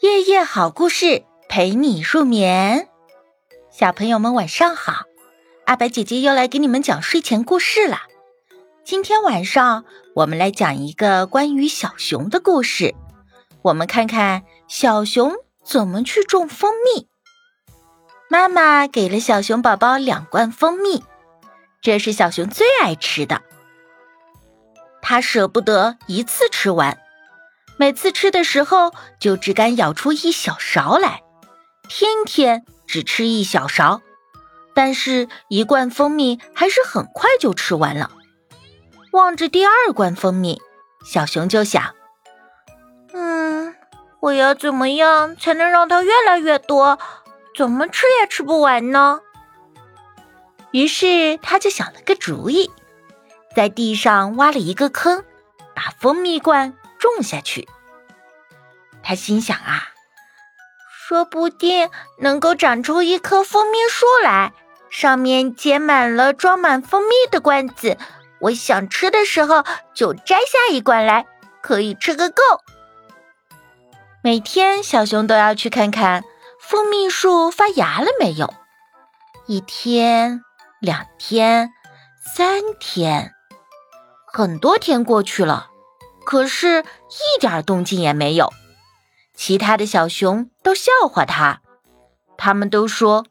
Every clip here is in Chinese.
夜夜好故事陪你入眠，小朋友们晚上好，阿白姐姐又来给你们讲睡前故事了。今天晚上我们来讲一个关于小熊的故事，我们看看小熊怎么去种蜂蜜。妈妈给了小熊宝宝两罐蜂蜜，这是小熊最爱吃的，它舍不得一次吃完。每次吃的时候，就只敢舀出一小勺来，天天只吃一小勺，但是一罐蜂蜜还是很快就吃完了。望着第二罐蜂蜜，小熊就想：“嗯，我要怎么样才能让它越来越多？怎么吃也吃不完呢？”于是他就想了个主意，在地上挖了一个坑，把蜂蜜罐。种下去，他心想啊，说不定能够长出一棵蜂蜜树来，上面结满了装满蜂蜜的罐子。我想吃的时候就摘下一罐来，可以吃个够。每天小熊都要去看看蜂蜜树发芽了没有。一天，两天，三天，很多天过去了。可是，一点动静也没有。其他的小熊都笑话他，他们都说：“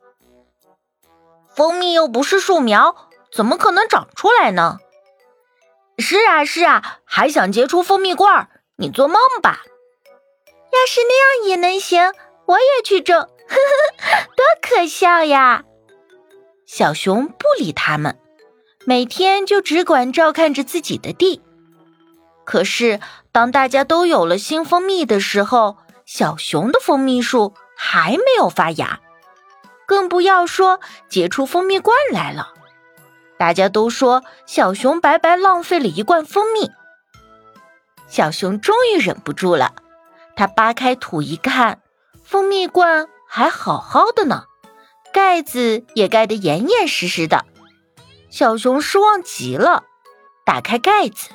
蜂蜜又不是树苗，怎么可能长出来呢？”“是啊，是啊，还想结出蜂蜜罐儿？你做梦吧！”“要是那样也能行，我也去种。”“呵呵，多可笑呀！”小熊不理他们，每天就只管照看着自己的地。可是，当大家都有了新蜂蜜的时候，小熊的蜂蜜树还没有发芽，更不要说结出蜂蜜罐来了。大家都说小熊白白浪费了一罐蜂蜜。小熊终于忍不住了，他扒开土一看，蜂蜜罐还好好的呢，盖子也盖得严严实实的。小熊失望极了，打开盖子。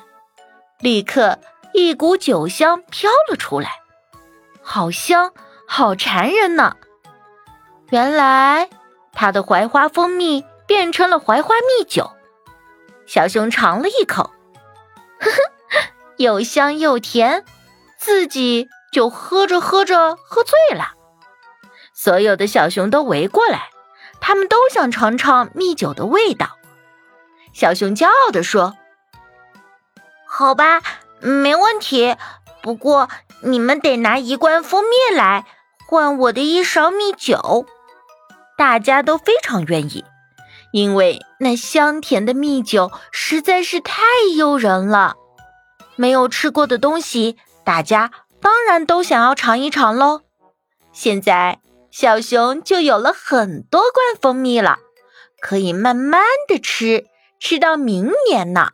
立刻，一股酒香飘了出来，好香，好馋人呢。原来，他的槐花蜂蜜变成了槐花蜜酒。小熊尝了一口，呵呵，又香又甜，自己就喝着喝着喝醉了。所有的小熊都围过来，他们都想尝尝蜜酒的味道。小熊骄傲地说。好吧，没问题。不过你们得拿一罐蜂蜜来换我的一勺蜜酒。大家都非常愿意，因为那香甜的蜜酒实在是太诱人了。没有吃过的东西，大家当然都想要尝一尝喽。现在小熊就有了很多罐蜂蜜了，可以慢慢的吃，吃到明年呢。